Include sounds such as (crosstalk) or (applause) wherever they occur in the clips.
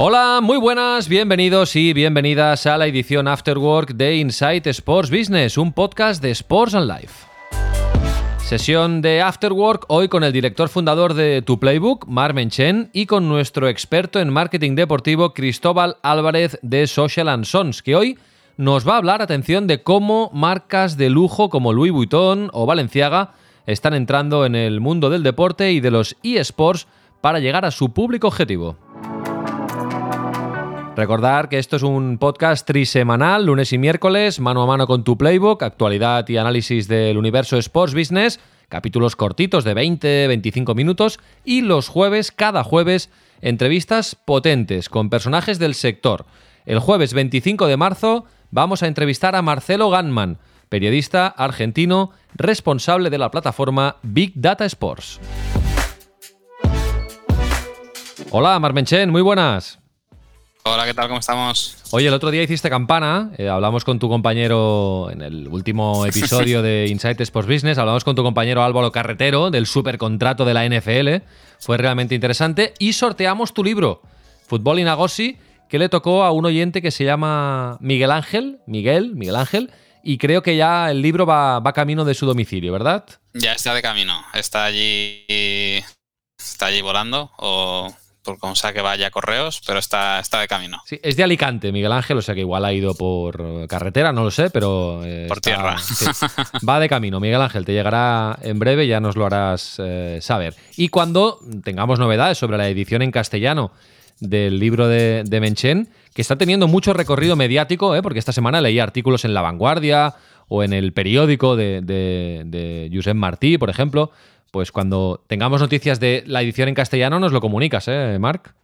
Hola, muy buenas, bienvenidos y bienvenidas a la edición Afterwork de Insight Sports Business, un podcast de Sports and Life. Sesión de Afterwork hoy con el director fundador de Tu Playbook, Mar Menchen, y con nuestro experto en marketing deportivo, Cristóbal Álvarez de Social and Sons, que hoy nos va a hablar, atención, de cómo marcas de lujo como Louis Vuitton o Valenciaga están entrando en el mundo del deporte y de los eSports para llegar a su público objetivo. Recordar que esto es un podcast trisemanal, lunes y miércoles, mano a mano con tu playbook, actualidad y análisis del universo Sports Business, capítulos cortitos de 20-25 minutos y los jueves, cada jueves, entrevistas potentes con personajes del sector. El jueves 25 de marzo vamos a entrevistar a Marcelo Ganman, periodista argentino responsable de la plataforma Big Data Sports. Hola, Marmenchen, muy buenas. Hola, ¿qué tal? ¿Cómo estamos? Oye, el otro día hiciste campana, eh, hablamos con tu compañero en el último (laughs) episodio de Insight Sports Business, hablamos con tu compañero Álvaro Carretero del supercontrato de la NFL, fue realmente interesante, y sorteamos tu libro, Fútbol Inagosi, que le tocó a un oyente que se llama Miguel Ángel, Miguel, Miguel Ángel, y creo que ya el libro va, va camino de su domicilio, ¿verdad? Ya está de camino, está allí, está allí volando, o por como sea que vaya a correos, pero está, está de camino. Sí, es de Alicante, Miguel Ángel, o sea que igual ha ido por carretera, no lo sé, pero. Eh, por tierra. Sí, va de camino, Miguel Ángel, te llegará en breve, ya nos lo harás eh, saber. Y cuando tengamos novedades sobre la edición en castellano del libro de, de Menchen, que está teniendo mucho recorrido mediático, eh, porque esta semana leí artículos en La Vanguardia o en el periódico de, de, de Josep Martí, por ejemplo pues cuando tengamos noticias de la edición en castellano nos lo comunicas, ¿eh, Marc?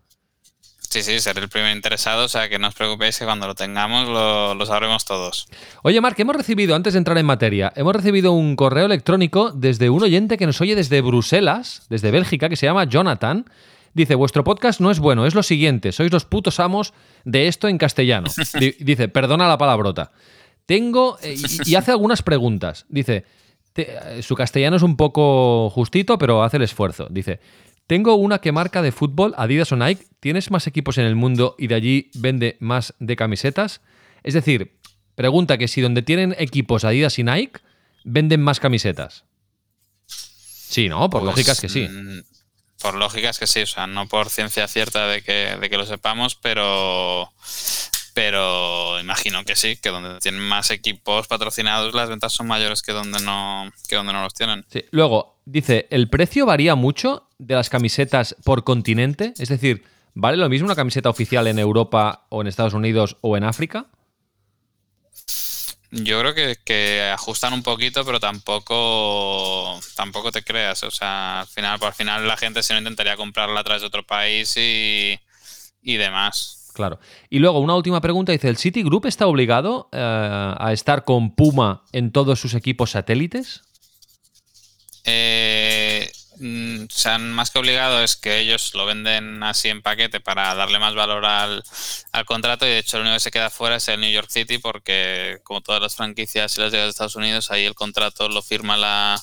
Sí, sí, seré el primer interesado, o sea que no os preocupéis que cuando lo tengamos lo, sabremos todos. Oye, Marc, hemos recibido, antes de entrar en materia, hemos recibido un correo electrónico desde un oyente que nos oye desde Bruselas, desde Bélgica, que se llama Jonathan. Dice, vuestro podcast no es bueno, es lo siguiente, sois los putos amos de esto en castellano. (laughs) Dice, perdona la palabrota. Tengo, eh, y hace algunas preguntas. Dice, su castellano es un poco justito, pero hace el esfuerzo. Dice, tengo una que marca de fútbol, Adidas o Nike. ¿Tienes más equipos en el mundo y de allí vende más de camisetas? Es decir, pregunta que si donde tienen equipos Adidas y Nike, venden más camisetas. Sí, ¿no? Por lógica lógicas que sí. Mm, por lógicas que sí, o sea, no por ciencia cierta de que, de que lo sepamos, pero imagino que sí, que donde tienen más equipos patrocinados las ventas son mayores que donde no, que donde no los tienen. Sí. Luego, dice, ¿el precio varía mucho de las camisetas por continente? Es decir, ¿vale lo mismo una camiseta oficial en Europa o en Estados Unidos o en África? Yo creo que, que, ajustan un poquito, pero tampoco tampoco te creas. O sea, al final, por al final la gente se no intentaría comprarla a través de otro país y, y demás. Claro. Y luego, una última pregunta. Dice, ¿el Citigroup está obligado eh, a estar con Puma en todos sus equipos satélites? Eh, mm, más que obligado es que ellos lo venden así en paquete para darle más valor al, contrato y de hecho el único que se queda fuera es el New York City porque como todas las franquicias y las de Estados Unidos ahí el contrato lo firma la,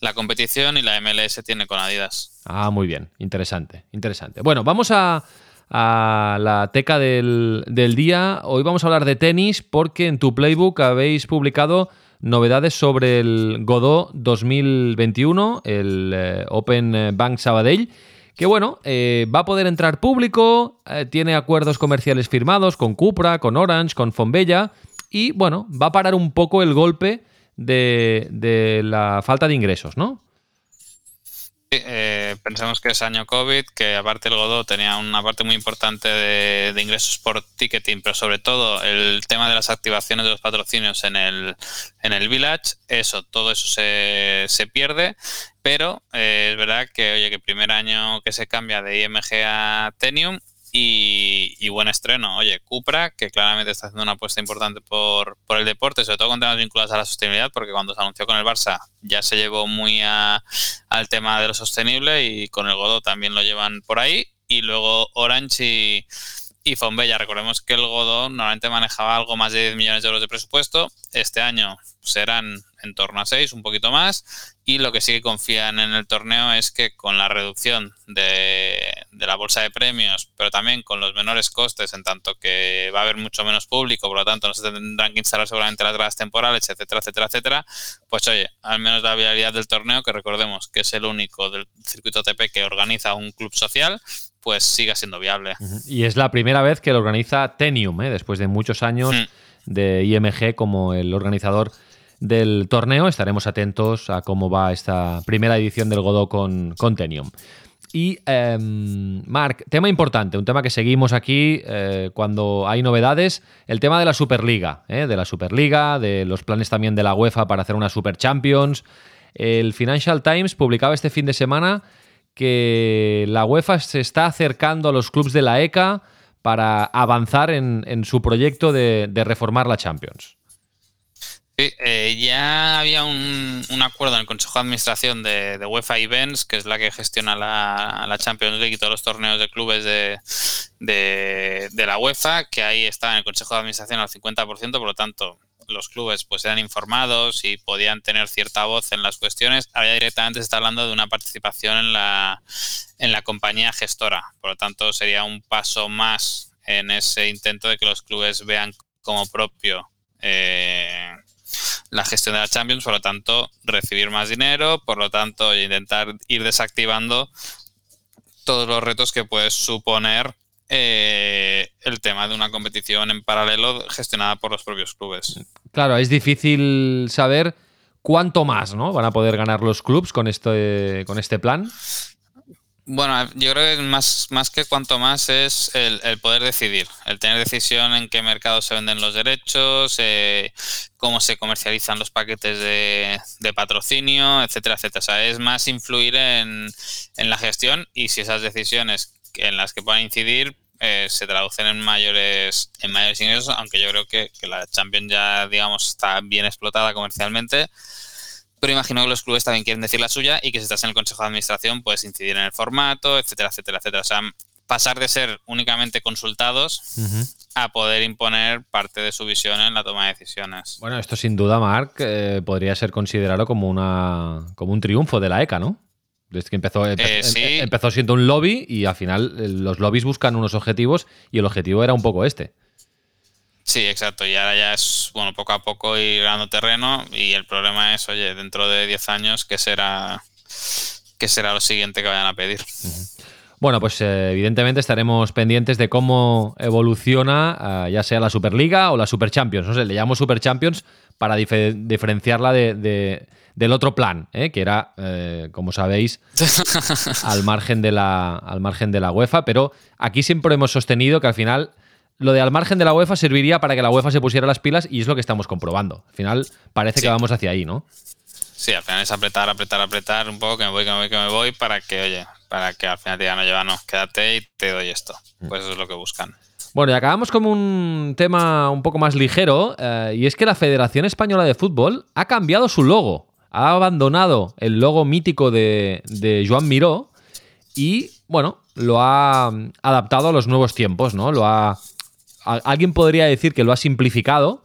la competición y la MLS tiene con Adidas. Ah, muy bien, interesante, interesante. Bueno, vamos a, a la teca del, día. Hoy vamos a hablar de tenis porque en tu playbook habéis publicado novedades sobre el Godot 2021, el eh, Open Bank Sabadell, que bueno, eh, va a poder entrar público, eh, tiene acuerdos comerciales firmados con Cupra, con Orange, con Fonbella y bueno, va a parar un poco el golpe de, de la falta de ingresos, ¿no? Eh, pensamos que es año COVID, que aparte el Godot tenía una parte muy importante de, ingresos por ticketing, pero sobre todo el tema de las activaciones de los patrocinios en el, en el Village, eso, todo eso se, se pierde, pero eh, es verdad que, oye, que primer año que se cambia de IMG a Tenium y, buen estreno. Oye, Cupra, que claramente está haciendo una apuesta importante por, por el deporte, sobre todo con temas vinculados a la sostenibilidad, porque cuando se anunció con el Barça ya se llevó muy al tema de lo sostenible y con el Godot también lo llevan por ahí. Y luego Orange y, y Fonbella. Recordemos que el Godot normalmente manejaba algo más de 10 millones de euros de presupuesto. Este año serán en torno a 6, un poquito más. Y lo que sí que confían en el torneo es que con la reducción de, la bolsa de premios, pero también con los menores costes, en tanto que va a haber mucho menos público, por lo tanto no se tendrán que instalar seguramente las gradas temporales, etcétera, etcétera, etcétera, pues oye, al menos la viabilidad del torneo, que recordemos que es el único del circuito TP que organiza un club social, pues siga siendo viable. Y es la primera vez que lo organiza Tenium, ¿eh? después de muchos años hmm. de IMG como el organizador del torneo. Estaremos atentos a cómo va esta primera edición del Godó con, con Tenium. Y, eh, Marc, tema importante, un tema que seguimos aquí eh, cuando hay novedades, el tema de la Superliga, ¿eh? de la Superliga, de los planes también de la UEFA para hacer una Super Champions. El Financial Times publicaba este fin de semana que la UEFA se está acercando a los clubes de la ECA para avanzar en, su proyecto de reformar la Champions. Eh, ya había un, acuerdo en el Consejo de Administración de, UEFA Events, que es la que gestiona la, Champions League y todos los torneos de clubes de, de, la UEFA, que ahí está en el Consejo de Administración al 50%, por lo tanto los clubes pues eran informados y podían tener cierta voz en las cuestiones. Ahora directamente se está hablando de una participación en la, en la compañía gestora, por lo tanto sería un paso más en ese intento de que los clubes vean como propio eh, la gestión de la Champions, por lo tanto, recibir más dinero, por lo tanto, intentar ir desactivando todos los retos que puede suponer eh, el tema de una competición en paralelo gestionada por los propios clubes. Claro, es difícil saber cuánto más ¿no? van a poder ganar los clubes con este, con este plan. Bueno, yo creo que más, más que cuanto más es el, poder decidir, el tener decisión en qué mercado se venden los derechos, eh, cómo se comercializan los paquetes de, patrocinio, etcétera, etcétera. O sea, es más influir en, la gestión y si esas decisiones en las que puedan incidir eh, se traducen en mayores, en mayores ingresos, aunque yo creo que, que la Champions ya, digamos, está bien explotada comercialmente pero imagino que los clubes también quieren decir la suya y que si estás en el consejo de administración puedes incidir en el formato, etcétera, etcétera, etcétera. O sea, pasar de ser únicamente consultados a poder imponer parte de su visión en la toma de decisiones. Bueno, esto sin duda, Marc, eh, podría ser considerado como, una, como un triunfo de la ECA, ¿no? Desde que empezó, eh, em, empezó siendo un lobby y al final eh, los lobbies buscan unos objetivos y el objetivo era un poco este. Sí, exacto. Y ahora ya es, bueno, poco a poco ir ganando terreno y el problema es, oye, dentro de 10 años, ¿qué será, qué será lo siguiente que vayan a pedir? Bueno, pues eh, evidentemente estaremos pendientes de cómo evoluciona eh, ya sea la Superliga o la Super Champions. No sé, le llamo Super Champions para diferenciarla de, del otro plan, ¿eh? que era, como sabéis, (laughs) al margen, de la, al margen de la UEFA. Pero aquí siempre hemos sostenido que al final lo de al margen de la UEFA serviría para que la UEFA se pusiera las pilas y es lo que estamos comprobando. Al final parece que vamos hacia ahí, ¿no? Sí, al final es apretar, apretar, apretar un poco, que me voy, que me voy, que me voy, para que, oye, para que al final te digan, no, lleva, no, quédate y te doy esto. Mm. Pues eso es lo que buscan. Bueno, y acabamos con un tema un poco más ligero, eh, y es que la Federación Española de Fútbol ha cambiado su logo. Ha abandonado el logo mítico de, Joan Miró y, bueno, lo ha adaptado a los nuevos tiempos, ¿no? Lo ha alguien podría decir que lo ha simplificado,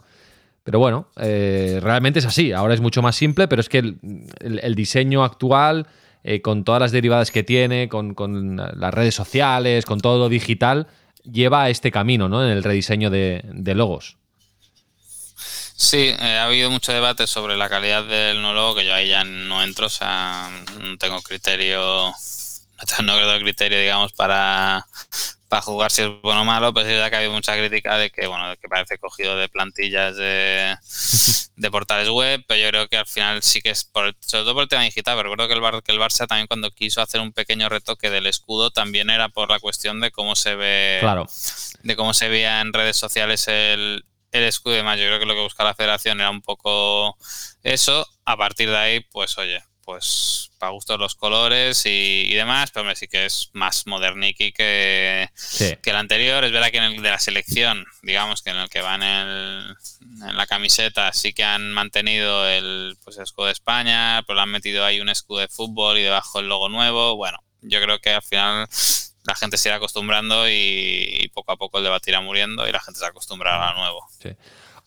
pero bueno, eh, realmente es así. Ahora es mucho más simple, pero es que el, diseño actual, eh, con todas las derivadas que tiene, con, las redes sociales, con todo lo digital, lleva a este camino, ¿no? En el rediseño de, logos. Sí, eh, ha habido mucho debate sobre la calidad del nuevo logo, que yo ahí ya no entro, o sea, (laughs) no tengo criterio, no tengo criterio, digamos, para, para jugar si es bueno o malo, pues es verdad que ha habido mucha crítica de que, bueno, que parece cogido de plantillas de, (laughs) de, portales web, pero yo creo que al final sí que es, por, sobre todo por el tema digital, pero recuerdo que el, Bar, que el Barça también cuando quiso hacer un pequeño retoque del escudo también era por la cuestión de cómo se ve, claro. de cómo se veía en redes sociales el, el escudo y demás. Yo creo que lo que busca la federación era un poco eso. A partir de ahí, pues oye, pues para gustos los colores y, demás, pero hombre, sí que es más moderniki que, que el anterior. Es verdad que en el de la selección, digamos que en el que va en, el, en la camiseta, sí que han mantenido el, pues, escudo de España, pero le han metido ahí un escudo de fútbol y debajo el logo nuevo. Bueno, yo creo que al final la gente se irá acostumbrando y, poco a poco el debate irá muriendo y la gente se acostumbrará a lo nuevo.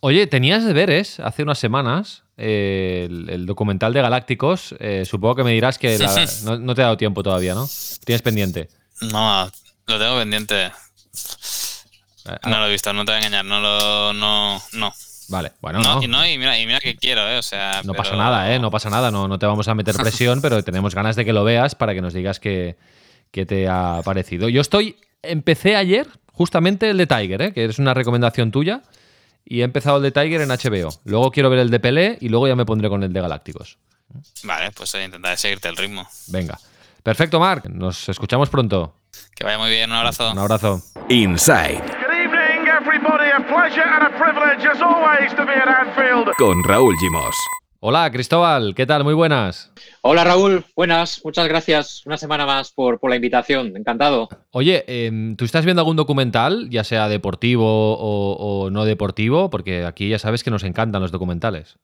Oye, tenías deberes hace unas semanas eh, el, documental de Galácticos. Eh, supongo que me dirás que (laughs) no, te ha dado tiempo todavía, ¿no? Tienes pendiente. No, lo tengo pendiente. Eh, no lo he visto, no te voy a engañar, no lo. No, no. Vale, bueno, no. Y, no, y, mira, y mira que quiero, ¿eh? O sea. No pasa nada, ¿eh? No pasa nada, no, no te vamos a meter (laughs) presión, pero tenemos ganas de que lo veas para que nos digas qué, te ha parecido. Yo estoy. Empecé ayer, justamente el de Tiger, ¿eh? Que es una recomendación tuya y he empezado el de Tiger en HBO. Luego quiero ver el de Pelé y luego ya me pondré con el de Galácticos. Vale, pues intentaré seguirte el ritmo. Venga. Perfecto, Mark. Nos escuchamos pronto. Que vaya muy bien. Un abrazo. Un abrazo. Inside. Con Raúl Gimos. Hola, Cristóbal. ¿Qué tal? Muy buenas. Hola Raúl, buenas, muchas gracias una semana más por, la invitación, encantado. Oye, em, ¿tú estás viendo algún documental, ya sea deportivo o, no deportivo? Porque aquí ya sabes que nos encantan los documentales.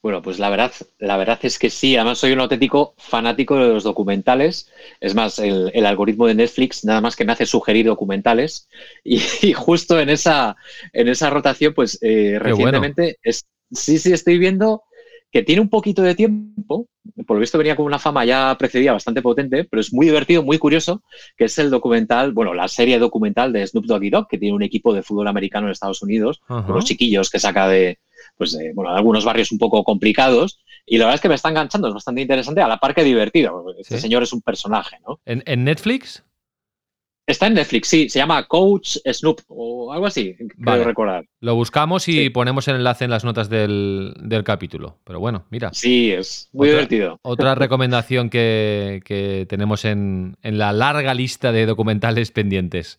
Bueno, pues la verdad, la verdad es que sí, además soy un auténtico fanático de los documentales. Es más, el, algoritmo de Netflix nada más que me hace sugerir documentales y, (laughs) justo en esa, en esa rotación, pues eh, recientemente sí, sí, estoy viendo que tiene un poquito de tiempo, por lo visto venía con una fama ya precedida bastante potente, pero es muy divertido, muy curioso, que es el documental, bueno, la serie documental de Snoop Doggy Dogg, que tiene un equipo de fútbol americano en Estados Unidos, con los chiquillos que saca de, pues, de, bueno, algunos barrios un poco complicados, y la verdad es que me está enganchando, es bastante interesante, a la par que divertido. Este señor es un personaje, ¿no? ¿En, Netflix? Está en Netflix, sí, se llama Coach Snoop o algo así, vale. recordar. Lo buscamos y ponemos el enlace en las notas del, capítulo. Pero bueno, mira. Sí, es muy divertido. Otra (laughs) recomendación que, tenemos en, la larga lista de documentales pendientes.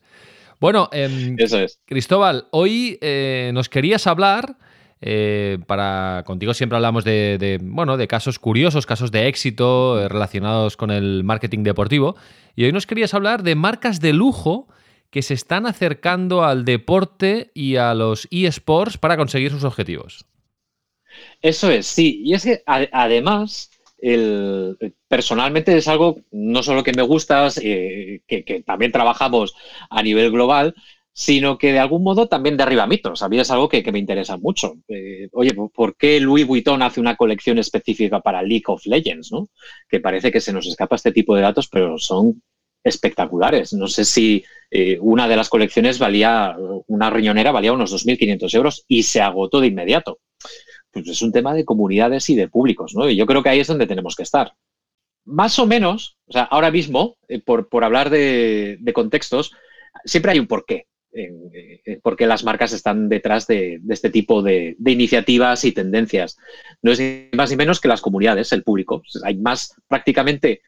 Bueno, em, Eso es. Cristóbal, hoy eh, nos querías hablar eh, para contigo siempre hablamos de, bueno, de casos curiosos, casos de éxito eh, relacionados con el marketing deportivo. Y hoy nos querías hablar de marcas de lujo que se están acercando al deporte y a los eSports para conseguir sus objetivos. Eso es, sí. Y es que además, personalmente es algo no solo que me gusta, eh, que, también trabajamos a nivel global, sino que de algún modo también derriba mitos. A mí es algo que, me interesa mucho. Eh, oye, ¿por qué Louis Vuitton hace una colección específica para League of Legends? ¿no? Que parece que se nos escapa este tipo de datos, pero son espectaculares. No sé si eh, una de las colecciones valía, una riñonera valía unos 2.500 euros y se agotó de inmediato. Pues es un tema de comunidades y de públicos, ¿no? Y yo creo que ahí es donde tenemos que estar. Más o menos, o sea, ahora mismo, eh, por, hablar de, de contextos, siempre hay un porqué. Eh, porque las marcas están detrás de, este tipo de, iniciativas y tendencias. No es más ni menos que las comunidades, el público. Hay más prácticamente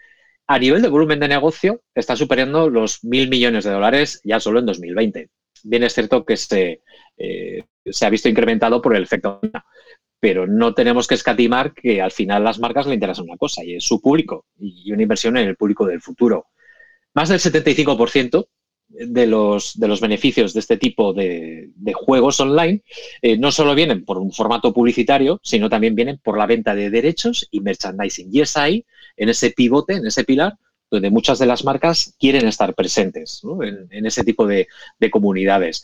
a nivel de volumen de negocio, está superando los mil millones de dólares ya solo en 2020. Bien es cierto que se, eh, se ha visto incrementado por el efecto, pero no tenemos que escatimar que al final las marcas le interesa una cosa y es su público y una inversión en el público del futuro. Más del 75% de los, de los beneficios de este tipo de, juegos online eh, no solo vienen por un formato publicitario, sino también vienen por la venta de derechos y merchandising. Y es ahí, en ese pivote, en ese pilar, donde muchas de las marcas quieren estar presentes en, ese tipo de, comunidades.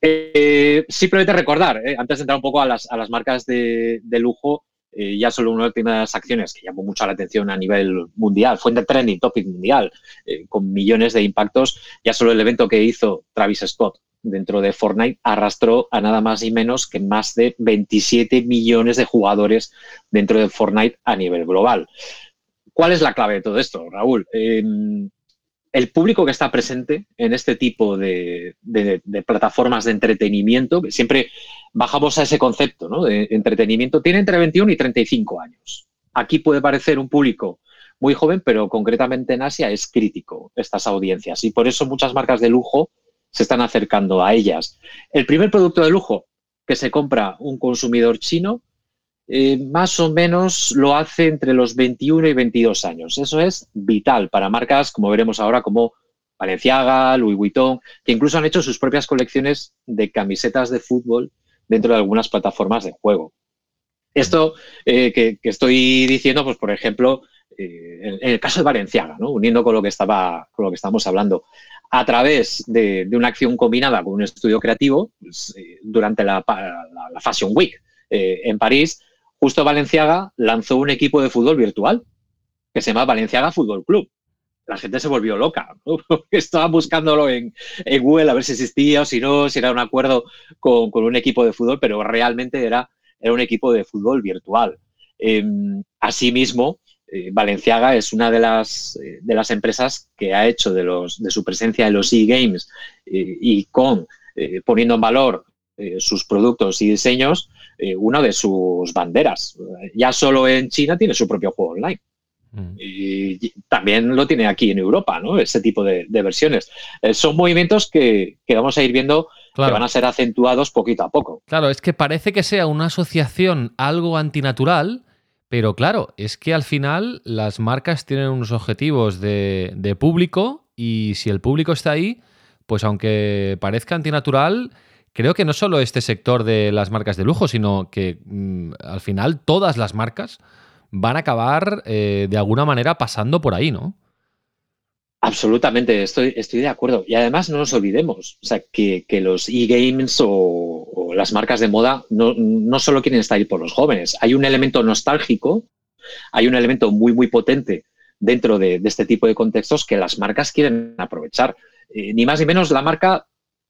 Eh, simplemente recordar, eh, antes de entrar un poco a las, a las marcas de, de lujo, eh, ya solo una de las acciones que llamó mucho la atención a nivel mundial, fue en trending topic mundial, eh, con millones de impactos, ya solo el evento que hizo Travis Scott dentro de Fortnite arrastró a nada más y menos que más de 27 millones de jugadores dentro de Fortnite a nivel global. ¿Cuál es la clave de todo esto, Raúl? El público que está presente en este tipo de, plataformas de entretenimiento, siempre bajamos a ese concepto ¿no? de entretenimiento, tiene entre 21 y 35 años. Aquí puede parecer un público muy joven, pero concretamente en Asia es crítico estas audiencias y por eso muchas marcas de lujo se están acercando a ellas. El primer producto de lujo que se compra un consumidor chino eh, más o menos lo hace entre los 21 y 22 años. Eso es vital para marcas, como veremos ahora, como Valenciaga, Louis Vuitton, que incluso han hecho sus propias colecciones de camisetas de fútbol dentro de algunas plataformas de juego. Esto eh, que, estoy diciendo, pues por ejemplo, eh, en, el caso de Valenciaga, uniendo con lo que estaba, con lo que estamos hablando, a través de, una acción combinada con un estudio creativo, pues, durante la, la, Fashion Week en París, justo Valenciaga lanzó un equipo de fútbol virtual que se llama Valenciaga Fútbol Club. La gente se volvió loca, (laughs) estaban buscándolo en, Google a ver si existía o si no, si era un acuerdo con, un equipo de fútbol, pero realmente era, era un equipo de fútbol virtual. Em, asimismo, eh, Valenciaga es una de las, eh, de las empresas que ha hecho de, los, de su presencia en los e-games eh, y con poniendo en valor sus productos y diseños, eh, una de sus banderas. Ya solo en China tiene su propio juego online. Mm. Y también lo tiene aquí en Europa, ¿no? Ese tipo de, versiones. Eh, son movimientos que, vamos a ir viendo que van a ser acentuados poquito a poco. Claro, es que parece que sea una asociación algo antinatural, pero claro, es que al final las marcas tienen unos objetivos de, de público y si el público está ahí, pues aunque parezca antinatural, creo que no solo este sector de las marcas de lujo, sino que mm, al final todas las marcas van a acabar eh, de alguna manera pasando por ahí, ¿no? Absolutamente, estoy, de acuerdo. Y además no nos olvidemos, o sea, que, los e-games o, las marcas de moda no, no, solo quieren estar ahí por los jóvenes. Hay un elemento nostálgico, hay un elemento muy, muy potente dentro de, este tipo de contextos que las marcas quieren aprovechar. Eh, ni más ni menos la marca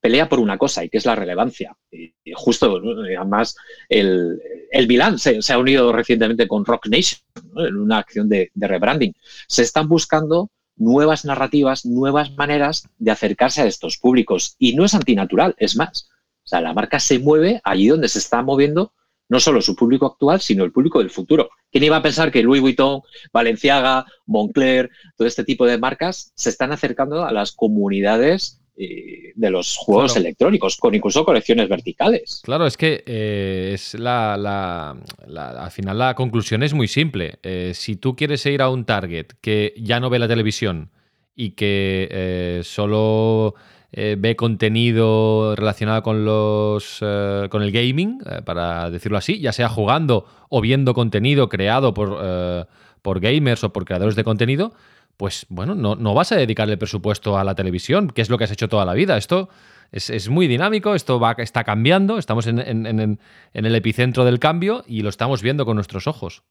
pelea por una cosa y que es la relevancia. Y justo, además, el, el Milan se, ha unido recientemente con Rock Nation en una acción de, rebranding. Se están buscando nuevas narrativas, nuevas maneras de acercarse a estos públicos. Y no es antinatural, es más. O sea, la marca se mueve allí donde se está moviendo no solo su público actual, sino el público del futuro. ¿Quién iba a pensar que Louis Vuitton, Valenciaga, Moncler, todo este tipo de marcas se están acercando a las comunidades de los juegos electrónicos, con incluso colecciones verticales. Claro, es que eh, es la, al final la conclusión es muy simple. Eh, si tú quieres ir a un target que ya no ve la televisión y que eh, solo ve contenido relacionado con los con el gaming, para decirlo así, ya sea jugando o viendo contenido creado por, por gamers o por creadores de contenido, pues bueno, no, vas a dedicarle presupuesto a la televisión, que es lo que has hecho toda la vida. Esto es, muy dinámico, esto va, está cambiando, estamos en, el epicentro del cambio y lo estamos viendo con nuestros ojos.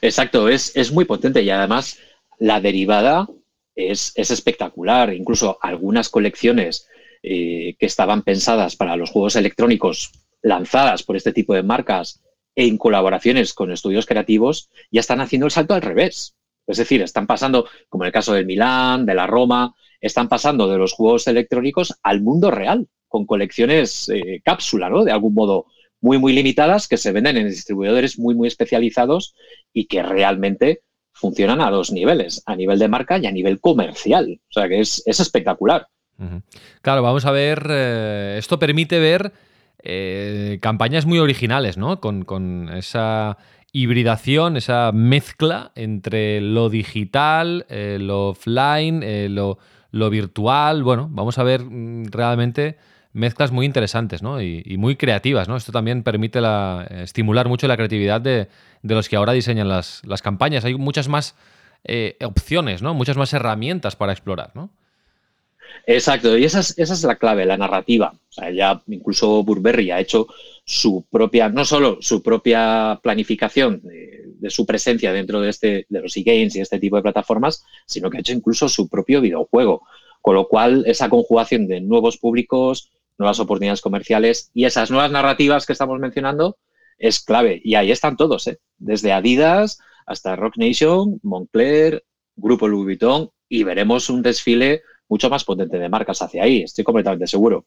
Exacto, es, muy potente y además la derivada es, espectacular. Incluso algunas colecciones eh, que estaban pensadas para los juegos electrónicos lanzadas por este tipo de marcas en colaboraciones con estudios creativos ya están haciendo el salto al revés. Es decir, están pasando, como en el caso del Milán, de la Roma, están pasando de los juegos electrónicos al mundo real, con colecciones eh, cápsula, ¿no? De algún modo muy, muy limitadas que se venden en distribuidores muy, muy especializados y que realmente funcionan a dos niveles, a nivel de marca y a nivel comercial. O sea que es, espectacular. Claro, vamos a ver, eh, esto permite ver eh, campañas muy originales, ¿no? Con, con esa hibridación, esa mezcla entre lo digital, eh, lo offline, eh, lo, virtual. Bueno, vamos a ver mm, realmente mezclas muy interesantes ¿no? y, muy creativas. ¿no? Esto también permite la, estimular mucho la creatividad de, los que ahora diseñan las, campañas. Hay muchas más eh, opciones, ¿no? muchas más herramientas para explorar. ¿no? Exacto, y esa es, esa es la clave, la narrativa. O sea, ya incluso Burberry ha hecho su propia, no solo su propia planificación de, su presencia dentro de, este, de los e-games y este tipo de plataformas, sino que ha hecho incluso su propio videojuego. Con lo cual, esa conjugación de nuevos públicos, nuevas oportunidades comerciales y esas nuevas narrativas que estamos mencionando es clave. Y ahí están todos, ¿eh? desde Adidas hasta Rock Nation, Moncler, Grupo Louis Vuitton, y veremos un desfile mucho más potente de marcas hacia ahí, estoy completamente seguro.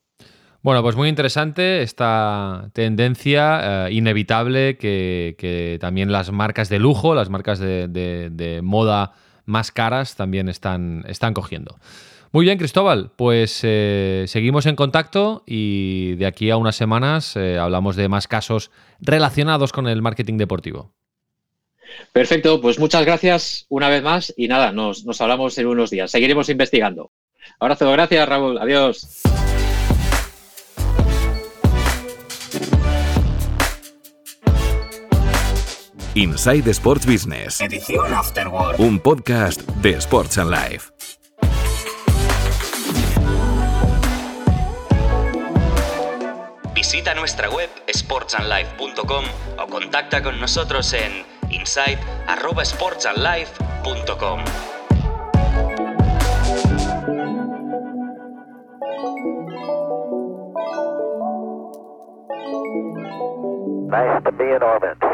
Bueno, pues muy interesante esta tendencia eh, inevitable que, también las marcas de lujo, las marcas de, moda más caras también están, están cogiendo. Muy bien, Cristóbal, pues eh, seguimos en contacto y de aquí a unas semanas eh, hablamos de más casos relacionados con el marketing deportivo. Perfecto, pues muchas gracias una vez más y nada, nos, nos hablamos en unos días. Seguiremos investigando. Abrazo, gracias Raúl, adiós. Inside Sports Business. Edición Afterword. Un podcast de Sports and Life. Visita nuestra web sportsandlife.com o contacta con nosotros en insight@sportsandlife.com. Nice to be in orbit.